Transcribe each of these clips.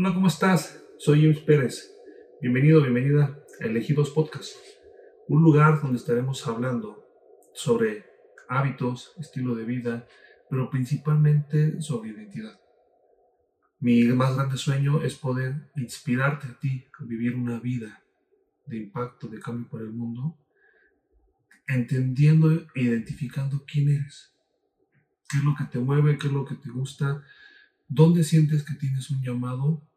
Hola, ¿cómo estás? Soy James Pérez. Bienvenido, bienvenida a Elegidos Podcast, un lugar donde estaremos hablando sobre hábitos, estilo de vida, pero principalmente sobre identidad. Mi más grande sueño es poder inspirarte a ti a vivir una vida de impacto, de cambio para el mundo, entendiendo e identificando quién eres, qué es lo que te mueve, qué es lo que te gusta, dónde sientes que tienes un llamado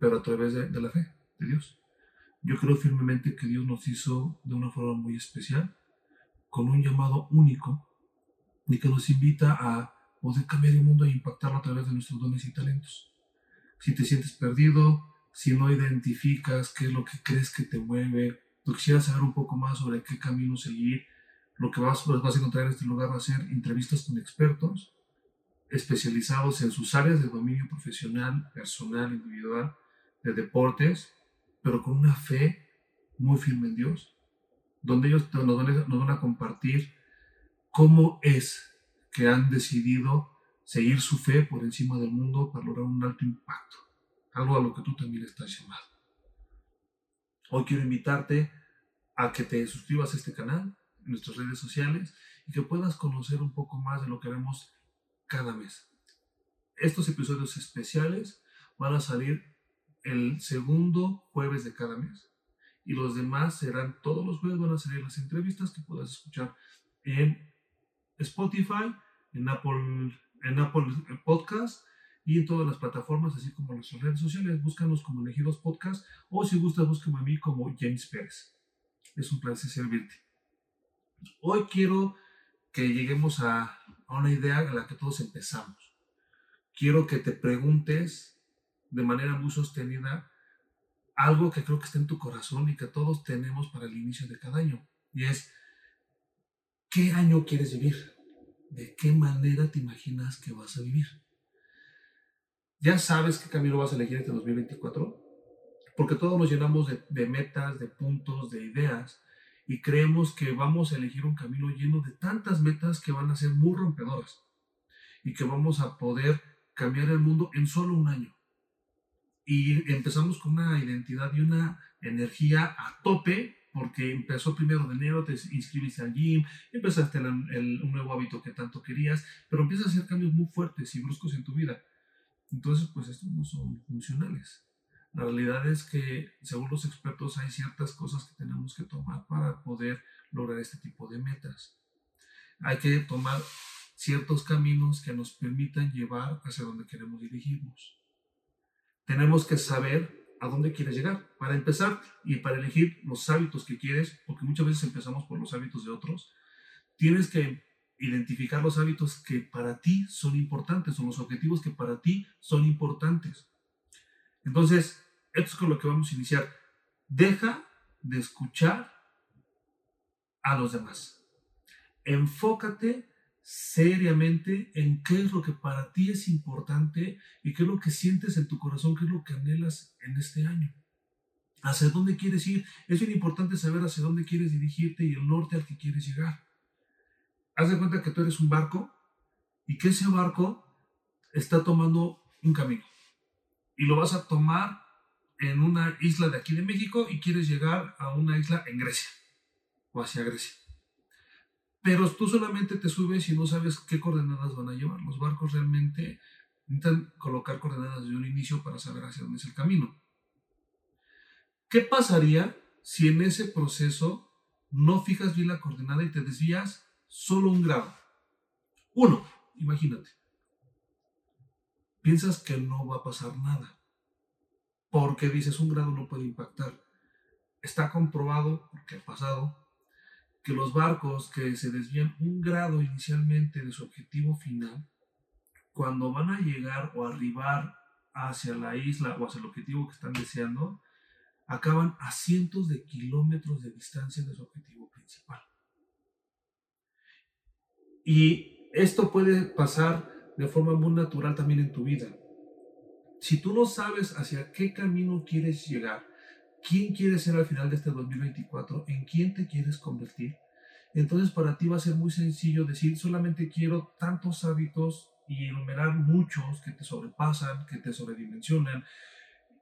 pero a través de, la fe de Dios. Yo creo firmemente que Dios nos hizo de una forma muy especial, con un llamado único, y que nos invita a poder cambiar el mundo e impactarlo a través de nuestros dones y talentos. Si te sientes perdido, si no identificas qué es lo que crees que te mueve, tú quisieras saber un poco más sobre qué camino seguir, lo que vas, vas a encontrar en este lugar va a ser entrevistas con expertos especializados en sus áreas de dominio profesional, personal, individual, de deportes, pero con una fe muy firme en Dios, donde ellos nos van, a, compartir cómo es que han decidido seguir su fe por encima del mundo para lograr un alto impacto, algo a lo que tú también estás llamado. Hoy quiero invitarte a que te suscribas a este canal, en nuestras redes sociales, y que puedas conocer un poco más de lo que haremos cada mes. Estos episodios especiales van a salir el segundo jueves de cada mes. Y los demás serán todos los jueves, van a salir las entrevistas que puedas escuchar en Spotify, en Apple, en Apple Podcast y en todas las plataformas, así como en nuestras redes sociales. Búscanos como Elegidos Podcast o si gustas, búscame a mí como James Pérez. Es un placer servirte. Hoy quiero que lleguemos a, a una idea a la que todos empezamos. Quiero que te preguntes de manera muy sostenida algo que creo que está en tu corazón y que todos tenemos para el inicio de cada año. Y es, ¿qué año quieres vivir? ¿De qué manera te imaginas que vas a vivir? ¿Ya sabes qué camino vas a elegir este 2024? Porque todos nos llenamos de, metas, de puntos, de ideas y creemos que vamos a elegir un camino lleno de tantas metas que van a ser muy rompedoras y que vamos a poder cambiar el mundo en solo un año y empezamos con una identidad y una energía a tope, porque empezó primero de enero, te inscribiste al gym, empezaste el, un nuevo hábito que tanto querías, pero empiezas a hacer cambios muy fuertes y bruscos en tu vida. Entonces, pues estos no son funcionales. La realidad es que, según los expertos, hay ciertas cosas que tenemos que tomar para poder lograr este tipo de metas. Hay que tomar ciertos caminos que nos permitan llevar hacia donde queremos dirigirnos tenemos que saber a dónde quieres llegar para empezar y para elegir los hábitos que quieres, porque muchas veces empezamos por los hábitos de otros. Tienes que identificar los hábitos que para ti son importantes o los objetivos que para ti son importantes. Entonces, esto es con lo que vamos a iniciar. Deja de escuchar a los demás. Enfócate seriamente en qué es lo que para ti es importante y qué es lo que sientes en tu corazón, qué es lo que anhelas en este año. Hacia dónde quieres ir. Es bien importante saber hacia dónde quieres dirigirte y el norte al que quieres llegar. Haz de cuenta que tú eres un barco y que ese barco está tomando un camino. Y lo vas a tomar en una isla de aquí de México y quieres llegar a una isla en Grecia o hacia Grecia. Pero tú solamente te subes y no sabes qué coordenadas van a llevar. Los barcos realmente intentan colocar coordenadas de un inicio para saber hacia dónde es el camino. ¿Qué pasaría si en ese proceso no fijas bien la coordenada y te desvías solo un grado? Uno, imagínate. Piensas que no va a pasar nada. Porque dices un grado no puede impactar. Está comprobado, porque ha pasado, que los barcos que se desvían un grado inicialmente de su objetivo final, cuando van a llegar o arribar hacia la isla o hacia el objetivo que están deseando, acaban a cientos de kilómetros de distancia de su objetivo principal. Y esto puede pasar de forma muy natural también en tu vida. Si tú no sabes hacia qué camino quieres llegar, quién quieres ser al final de este 2024, en quién te quieres convertir, entonces para ti va a ser muy sencillo decir, solamente quiero tantos hábitos y enumerar muchos que te sobrepasan, que te sobredimensionan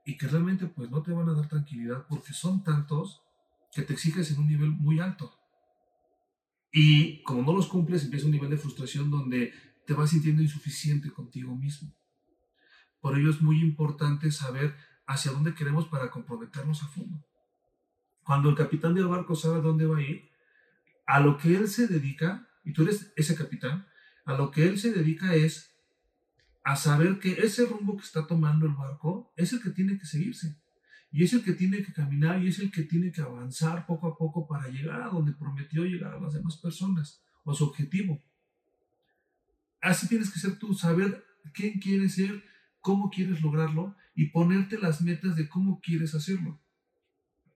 y que realmente pues no te van a dar tranquilidad porque son tantos que te exiges en un nivel muy alto. Y como no los cumples, empieza un nivel de frustración donde te vas sintiendo insuficiente contigo mismo. Por ello es muy importante saber hacia dónde queremos para comprometernos a fondo. Cuando el capitán del barco sabe dónde va a ir, a lo que él se dedica, y tú eres ese capitán, a lo que él se dedica es a saber que ese rumbo que está tomando el barco es el que tiene que seguirse. Y es el que tiene que caminar y es el que tiene que avanzar poco a poco para llegar a donde prometió llegar a las demás personas o su objetivo. Así tienes que ser tú, saber quién quieres ser, cómo quieres lograrlo y ponerte las metas de cómo quieres hacerlo.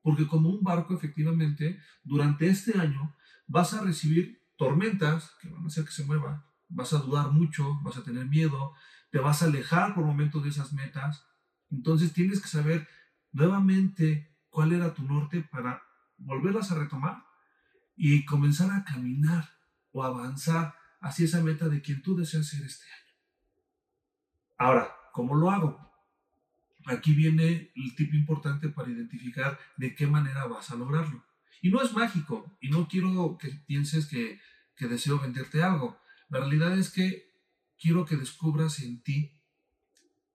Porque como un barco, efectivamente, durante este año vas a recibir tormentas que van a hacer que se mueva, vas a dudar mucho, vas a tener miedo, te vas a alejar por momentos de esas metas. Entonces tienes que saber nuevamente cuál era tu norte para volverlas a retomar y comenzar a caminar o avanzar hacia esa meta de quien tú deseas ser este año. Ahora, ¿cómo lo hago? Aquí viene el tip importante para identificar de qué manera vas a lograrlo. Y no es mágico, y no quiero que pienses que, que deseo venderte algo. La realidad es que quiero que descubras en ti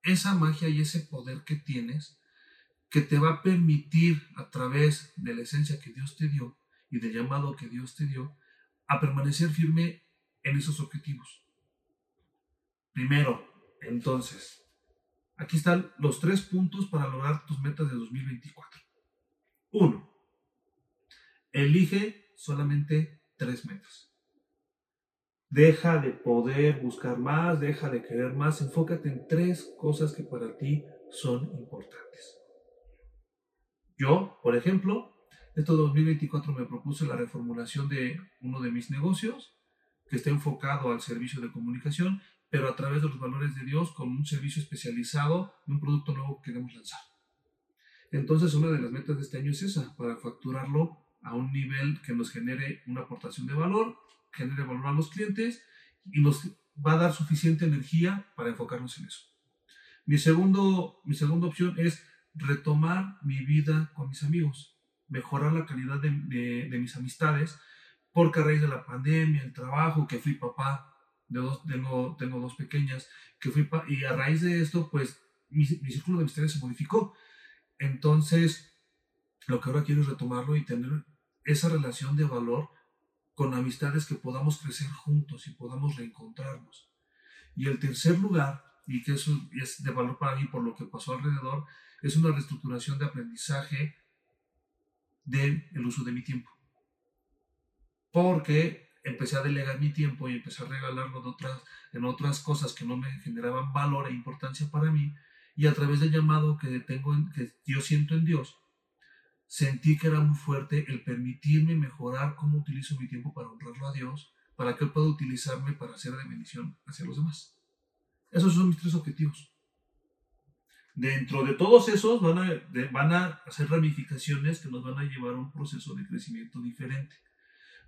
esa magia y ese poder que tienes que te va a permitir a través de la esencia que Dios te dio y del llamado que Dios te dio a permanecer firme en esos objetivos. Primero, entonces, aquí están los tres puntos para lograr tus metas de 2024. Uno, elige solamente tres metas. Deja de poder buscar más, deja de querer más, enfócate en tres cosas que para ti son importantes. Yo, por ejemplo, este 2024 me propuse la reformulación de uno de mis negocios que esté enfocado al servicio de comunicación, pero a través de los valores de Dios con un servicio especializado de un producto nuevo que queremos lanzar. Entonces, una de las metas de este año es esa, para facturarlo a un nivel que nos genere una aportación de valor genere valor a los clientes y nos va a dar suficiente energía para enfocarnos en eso. Mi, segundo, mi segunda opción es retomar mi vida con mis amigos, mejorar la calidad de, de, mis amistades, porque a raíz de la pandemia, el trabajo, que fui papá, de dos, tengo, tengo dos pequeñas, que fui y a raíz de esto, pues mi, mi círculo de amistades se modificó. Entonces, lo que ahora quiero es retomarlo y tener esa relación de valor con amistades que podamos crecer juntos y podamos reencontrarnos. Y el tercer lugar, y que eso es de valor para mí por lo que pasó alrededor, es una reestructuración de aprendizaje del uso de mi tiempo. Porque empecé a delegar mi tiempo y empecé a regalarlo de otras, en otras cosas que no me generaban valor e importancia para mí, y a través del llamado que, tengo que yo siento en Dios, sentí que era muy fuerte el permitirme mejorar cómo utilizo mi tiempo para honrarlo a Dios, para que Él pueda utilizarme para hacer de bendición hacia los demás. Esos son mis tres objetivos. Dentro de todos esos van a, van a hacer ramificaciones que nos van a llevar a un proceso de crecimiento diferente.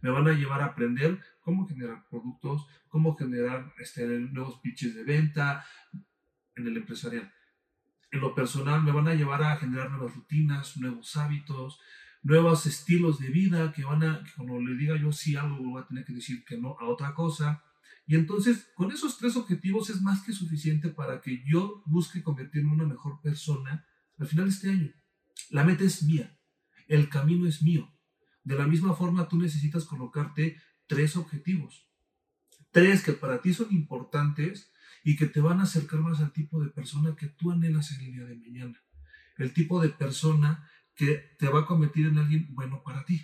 Me van a llevar a aprender cómo generar productos, cómo generar este, nuevos pitches de venta en el empresarial en lo personal me van a llevar a generar nuevas rutinas, nuevos hábitos, nuevos estilos de vida que van a, cuando le diga yo sí algo, voy a tener que decir que no a otra cosa. Y entonces, con esos tres objetivos es más que suficiente para que yo busque convertirme en una mejor persona al final de este año. La meta es mía, el camino es mío. De la misma forma, tú necesitas colocarte tres objetivos. Tres que para ti son importantes y que te van a acercar más al tipo de persona que tú anhelas en el día de mañana. El tipo de persona que te va a convertir en alguien bueno para ti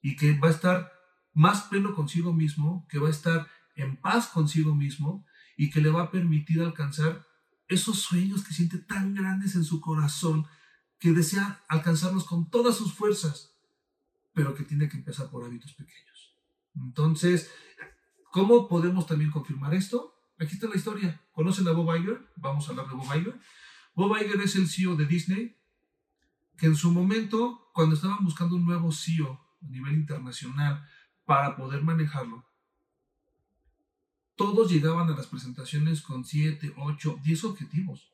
y que va a estar más pleno consigo mismo, que va a estar en paz consigo mismo y que le va a permitir alcanzar esos sueños que siente tan grandes en su corazón que desea alcanzarlos con todas sus fuerzas, pero que tiene que empezar por hábitos pequeños. Entonces, ¿cómo podemos también confirmar esto? Aquí está la historia. ¿Conocen a Bob Iger? Vamos a hablar de Bob Iger. Bob Iger es el CEO de Disney, que en su momento, cuando estaban buscando un nuevo CEO a nivel internacional para poder manejarlo, todos llegaban a las presentaciones con 7, 8, 10 objetivos.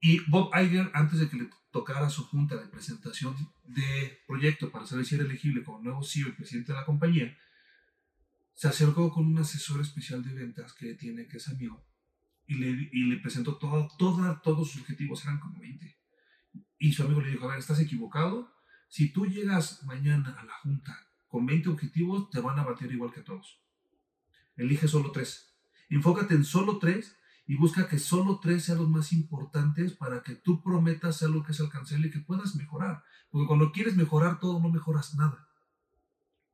Y Bob Iger, antes de que le tocara su junta de presentación de proyecto para saber si era elegible como nuevo CEO y presidente de la compañía, se acercó con un asesor especial de ventas que tiene, que es amigo, y le, y le presentó todo, todos sus objetivos, eran como 20. Y su amigo le dijo, a ver, estás equivocado, si tú llegas mañana a la junta con 20 objetivos, te van a bater igual que todos. Elige solo tres. Enfócate en solo tres y busca que solo tres sean los más importantes para que tú prometas algo que es alcanzable y que puedas mejorar. Porque cuando quieres mejorar todo, no mejoras nada.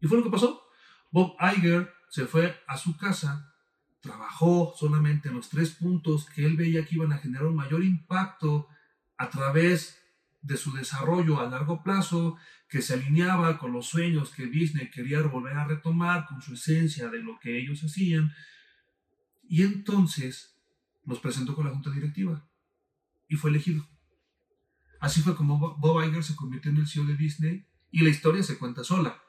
Y fue lo que pasó. Bob Iger se fue a su casa, trabajó solamente en los tres puntos que él veía que iban a generar un mayor impacto a través de su desarrollo a largo plazo, que se alineaba con los sueños que Disney quería volver a retomar, con su esencia de lo que ellos hacían. Y entonces los presentó con la junta directiva y fue elegido. Así fue como Bob Iger se convirtió en el CEO de Disney y la historia se cuenta sola.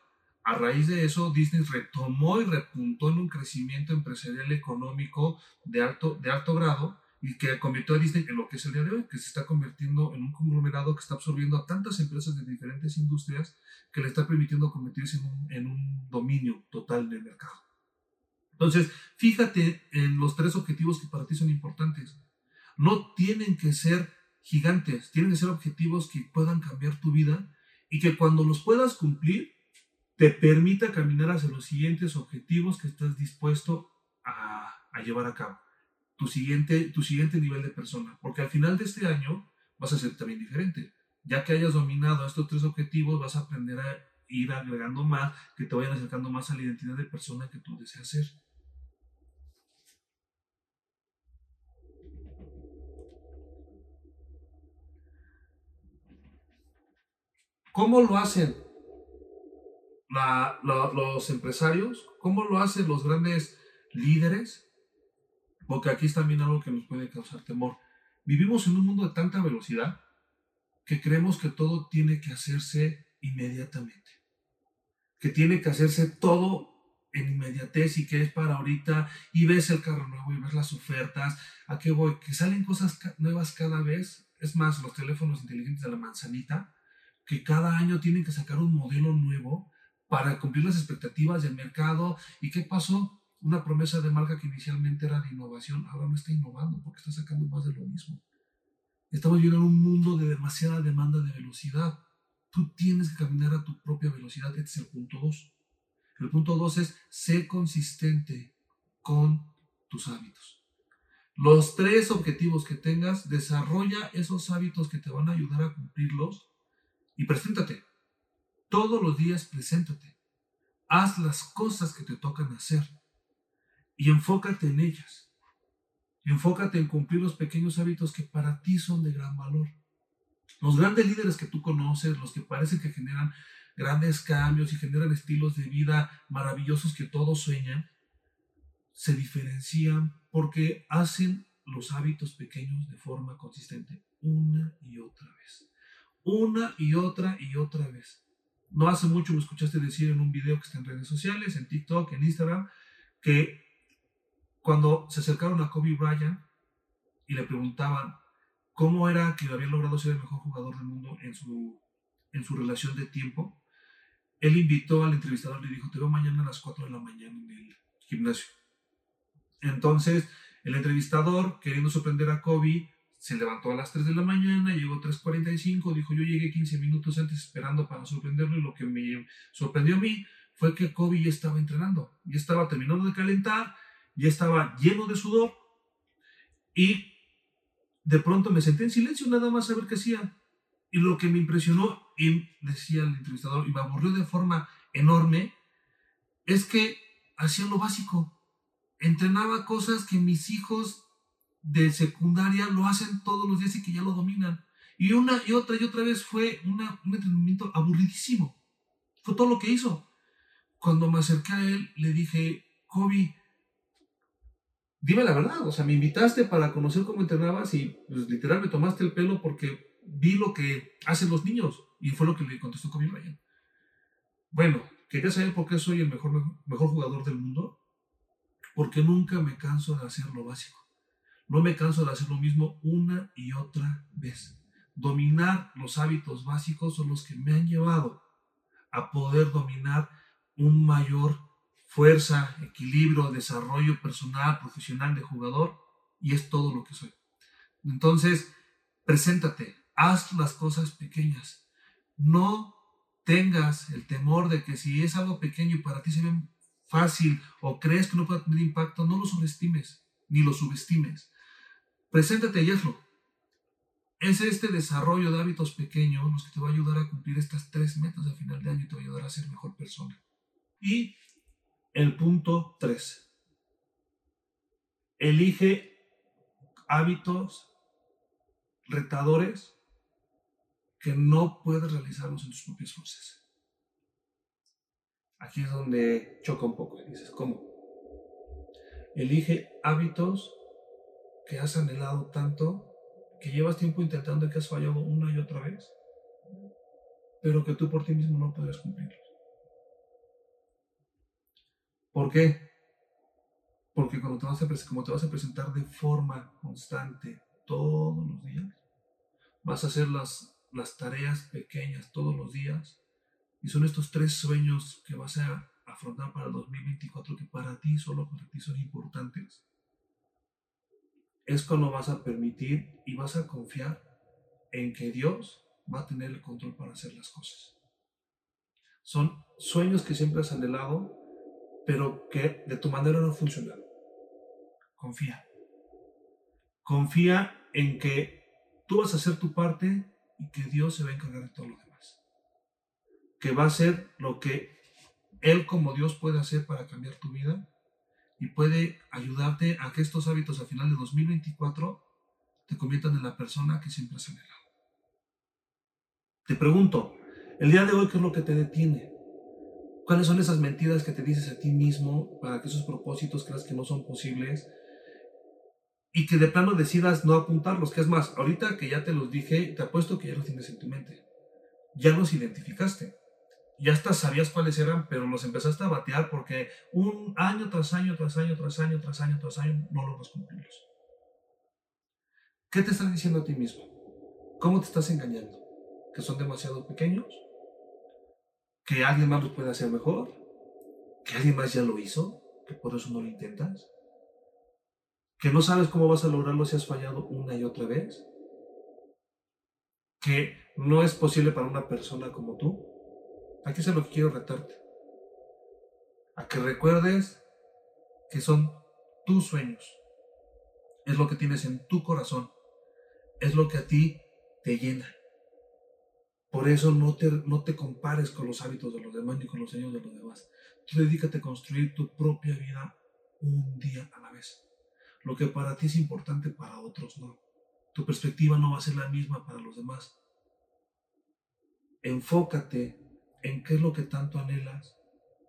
A raíz de eso, Disney retomó y repuntó en un crecimiento empresarial económico de alto, de alto grado y que convirtió a Disney en lo que es el día de hoy, que se está convirtiendo en un conglomerado que está absorbiendo a tantas empresas de diferentes industrias que le está permitiendo convertirse en un, en un dominio total del mercado. Entonces, fíjate en los tres objetivos que para ti son importantes. No tienen que ser gigantes, tienen que ser objetivos que puedan cambiar tu vida y que cuando los puedas cumplir, te permita caminar hacia los siguientes objetivos que estás dispuesto a, a llevar a cabo tu siguiente, tu siguiente nivel de persona. Porque al final de este año vas a ser también diferente. Ya que hayas dominado estos tres objetivos, vas a aprender a ir agregando más, que te vayan acercando más a la identidad de persona que tú deseas ser. ¿Cómo lo hacen los empresarios? ¿Cómo lo hacen los grandes líderes? Porque aquí es también algo que nos puede causar temor. Vivimos en un mundo de tanta velocidad que creemos que todo tiene que hacerse inmediatamente. Que tiene que hacerse todo en inmediatez y que es para ahorita y ves el carro nuevo y ves las ofertas. ¿A qué voy? Que salen cosas nuevas cada vez. Es más, los teléfonos inteligentes de la manzanita, que cada año tienen que sacar un modelo nuevo para cumplir las expectativas del mercado. ¿Y qué pasó? una promesa de marca que inicialmente era de innovación, ahora no está innovando porque está sacando más de lo mismo. Estamos viviendo en un mundo de demasiada demanda de velocidad. Tú tienes que caminar a tu propia velocidad. Este es el punto 2. El punto 2 es ser consistente con tus hábitos. Los tres objetivos que tengas, desarrolla esos hábitos que te van a ayudar a cumplirlos y preséntate. Todos los días preséntate. Haz las cosas que te tocan hacer y enfócate en ellas. Enfócate en cumplir los pequeños hábitos que para ti son de gran valor. Los grandes líderes que tú conoces, los que parecen que generan grandes cambios y generan estilos de vida maravillosos que todos sueñan, se diferencian porque hacen los hábitos pequeños de forma consistente una y otra vez. Una y otra y otra vez. No hace mucho me escuchaste decir en un video que está en redes sociales, en TikTok, en Instagram, que cuando se acercaron a Kobe Bryant y le preguntaban cómo era que había logrado ser el mejor jugador del mundo en su, en su relación de tiempo, él invitó al entrevistador y le dijo, te veo mañana a las 4 de la mañana en el gimnasio. Entonces, el entrevistador, queriendo sorprender a Kobe, se levantó a las 3 de la mañana, llegó a 3.45, dijo, yo llegué 15 minutos antes esperando para sorprenderlo y lo que me sorprendió a mí fue que Kobe ya estaba entrenando, ya estaba terminando de calentar ya estaba lleno de sudor y de pronto me senté en silencio nada más a ver qué hacía. Y lo que me impresionó, y decía el entrevistador, y me aburrió de forma enorme, es que hacía lo básico. Entrenaba cosas que mis hijos de secundaria lo hacen todos los días y que ya lo dominan. Y una y otra y otra vez fue un entrenamiento aburridísimo. Fue todo lo que hizo. Cuando me acerqué a él, le dije, Kobe, dime la verdad, o sea, me invitaste para conocer cómo entrenabas y pues, literal me tomaste el pelo porque vi lo que hacen los niños y fue lo que le contestó Kobe Bryant. Bueno, ¿querías saber por qué soy el mejor, mejor jugador del mundo? porque nunca me canso de hacer lo básico. No me canso de hacer lo mismo una y otra vez. Dominar los hábitos básicos son los que me han llevado a poder dominar un mayor fuerza, equilibrio, desarrollo personal, profesional de jugador y es todo lo que soy. Entonces, preséntate, haz las cosas pequeñas. No tengas el temor de que si es algo pequeño y para ti se ve fácil o crees que no puede tener impacto, no lo sobreestimes ni lo subestimes. Preséntate y hazlo. Es este desarrollo de hábitos pequeños los que te va a ayudar a cumplir estas tres metas a final de año y te va a ayudar a ser mejor persona. Y el punto 3. Elige hábitos retadores que no puedes realizarlos en tus propias fuerzas. Aquí es donde choca un poco y dices, ¿cómo? Elige hábitos que has anhelado tanto, que llevas tiempo intentando y que has fallado una y otra vez, pero que tú por ti mismo no puedes cumplirlos. ¿Por qué? Porque cuando te vas a, como te vas a presentar de forma constante todos los días, vas a hacer las, las tareas pequeñas todos los días y son estos tres sueños que vas a afrontar para el 2024 que para ti, solo para ti son importantes. Es cuando vas a permitir y vas a confiar en que Dios va a tener el control para hacer las cosas. Son sueños que siempre has anhelado, pero que de tu manera no funcionan. Confía. Confía en que tú vas a hacer tu parte y que Dios se va a encargar de todo lo demás. Que va a ser lo que Él como Dios puede hacer para cambiar tu vida y puede ayudarte a que estos hábitos a final de 2024 te conviertan en la persona que siempre has anhelado. Te pregunto, el día de hoy, ¿qué es lo que te detiene? ¿Cuáles son esas mentiras que te dices a ti mismo para que esos propósitos creas que no son posibles? Y que de plano decidas no apuntarlos. Que es más, ahorita que ya te los dije, te apuesto que ya los tienes en tu mente. Ya los identificaste. Ya hasta sabías cuáles eran, pero los empezaste a batear porque un año tras año, tras año, tras año, tras año, tras año, no logras cumplirlos. ¿Qué te estás diciendo a ti mismo? ¿Cómo te estás engañando? ¿Que son demasiado pequeños? que alguien más lo puede hacer mejor, que alguien más ya lo hizo, que por eso no lo intentas, que no sabes cómo vas a lograrlo si has fallado una y otra vez, que no es posible para una persona como tú. Aquí es lo que quiero retarte. A que recuerdes que son tus sueños. Es lo que tienes en tu corazón. Es lo que a ti te llena. Por eso no te, no te compares con los hábitos de los demás ni con los sueños de los demás. Tú dedícate a construir tu propia vida un día a la vez. Lo que para ti es importante, para otros no. Tu perspectiva no va a ser la misma para los demás. Enfócate en qué es lo que tanto anhelas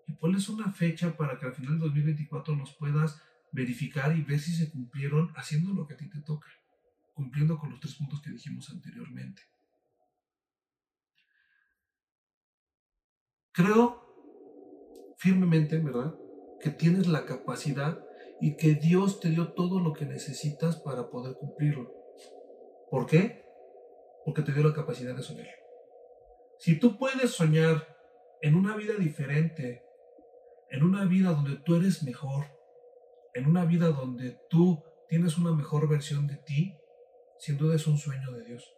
y ponles una fecha para que al final de 2024 los puedas verificar y ver si se cumplieron haciendo lo que a ti te toca, cumpliendo con los tres puntos que dijimos anteriormente. Creo firmemente, ¿verdad? Que tienes la capacidad y que Dios te dio todo lo que necesitas para poder cumplirlo. ¿Por qué? Porque te dio la capacidad de soñar. Si tú puedes soñar en una vida diferente, en una vida donde tú eres mejor, en una vida donde tú tienes una mejor versión de ti, sin duda es un sueño de Dios.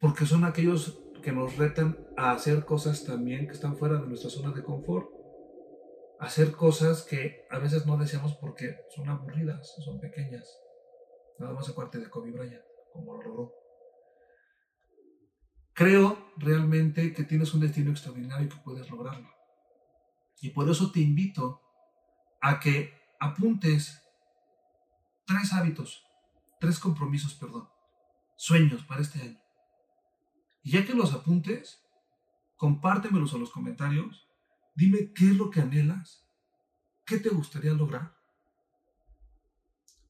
Porque son aquellos que nos retan a hacer cosas también que están fuera de nuestra zona de confort. Hacer cosas que a veces no deseamos porque son aburridas, son pequeñas. Nada más aparte de Kobe Bryant, como lo logró. Creo realmente que tienes un destino extraordinario y que puedes lograrlo. Y por eso te invito a que apuntes tres hábitos, tres compromisos, perdón, sueños para este año. Y ya que los apuntes, compártemelos en los comentarios. Dime qué es lo que anhelas, qué te gustaría lograr.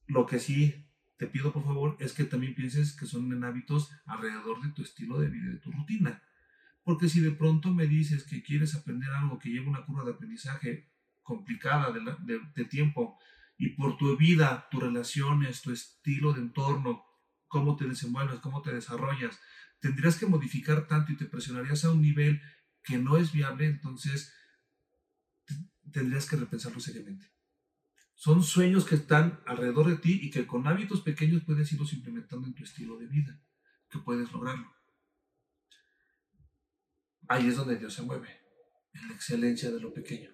Lo que sí te pido por favor es que también pienses que son en hábitos alrededor de tu estilo de vida, de tu rutina. Porque si de pronto me dices que quieres aprender algo que lleva una curva de aprendizaje complicada de, de tiempo y por tu vida, tus relaciones, tu estilo de entorno, cómo te desenvuelves, cómo te desarrollas, tendrías que modificar tanto y te presionarías a un nivel que no es viable, entonces tendrías que repensarlo seriamente. Son sueños que están alrededor de ti y que con hábitos pequeños puedes irlos implementando en tu estilo de vida, que puedes lograrlo. Ahí es donde Dios se mueve, en la excelencia de lo pequeño,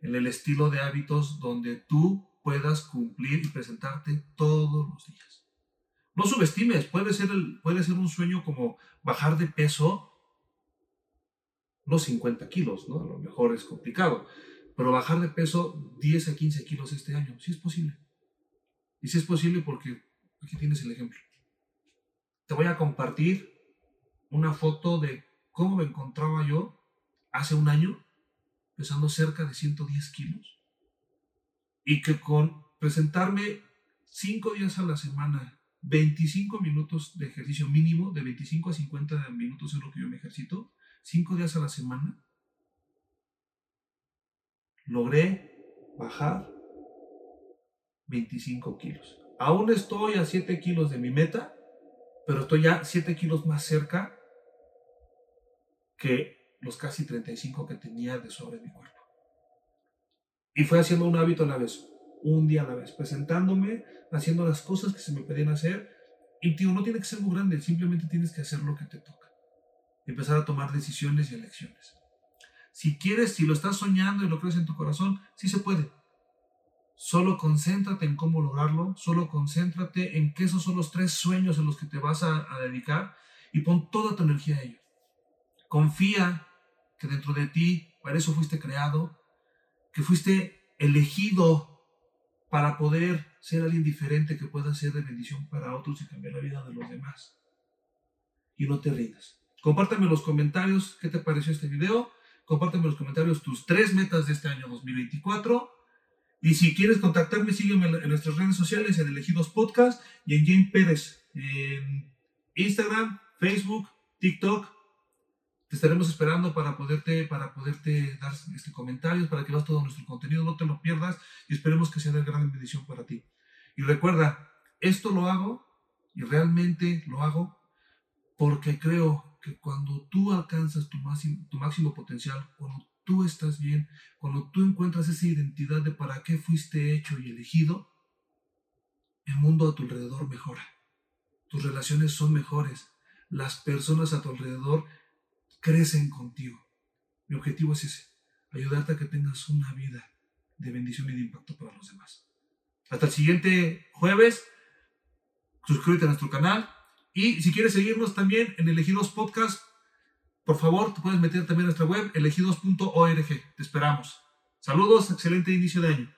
en el estilo de hábitos donde tú puedas cumplir y presentarte todos los días. No subestimes, puede ser, el, puede ser un sueño como bajar de peso, no 50 kilos, ¿no? A lo mejor es complicado, pero bajar de peso 10 a 15 kilos este año, sí es posible. Y sí es posible porque aquí tienes el ejemplo. Te voy a compartir una foto de cómo me encontraba yo hace un año, pesando cerca de 110 kilos, y que con presentarme 5 días a la semana, 25 minutos de ejercicio mínimo, de 25 a 50 minutos es lo que yo me ejercito, 5 días a la semana, logré bajar 25 kilos. Aún estoy a 7 kilos de mi meta, pero estoy ya 7 kilos más cerca que los casi 35 que tenía de sobre mi cuerpo. Y fue haciendo un hábito a la vez, un día a la vez, presentándome, haciendo las cosas que se me pedían hacer. Y tío, no tiene que ser muy grande, simplemente tienes que hacer lo que te toca. Empezar a tomar decisiones y elecciones. Si quieres, si lo estás soñando y lo crees en tu corazón, sí se puede. Solo concéntrate en cómo lograrlo, solo concéntrate en que esos son los tres sueños en los que te vas a, dedicar y pon toda tu energía a ello. Confía que dentro de ti, para eso fuiste creado, que fuiste elegido para poder ser alguien diferente que pueda ser de bendición para otros y cambiar la vida de los demás. Y no te rindas. Compártame en los comentarios qué te pareció este video. Compárteme en los comentarios tus tres metas de este año 2024. Y si quieres contactarme, sígueme en nuestras redes sociales, en Elegidos Podcast y en Jane Pérez, en Instagram, Facebook, TikTok. Te estaremos esperando para poderte, para poderte dar este comentarios, para que veas todo nuestro contenido, no te lo pierdas y esperemos que sea de gran bendición para ti. Y recuerda, esto lo hago y realmente lo hago porque creo que cuando tú alcanzas tu máximo, tu máximo potencial, cuando tú estás bien, cuando tú encuentras esa identidad de para qué fuiste hecho y elegido, el mundo a tu alrededor mejora. Tus relaciones son mejores. Las personas a tu alrededor crecen contigo. Mi objetivo es ese, ayudarte a que tengas una vida de bendición y de impacto para los demás. Hasta el siguiente jueves, suscríbete a nuestro canal, y si quieres seguirnos también en Elegidos Podcast, por favor, te puedes meter también a nuestra web, elegidos.org. Te esperamos. Saludos, excelente inicio de año.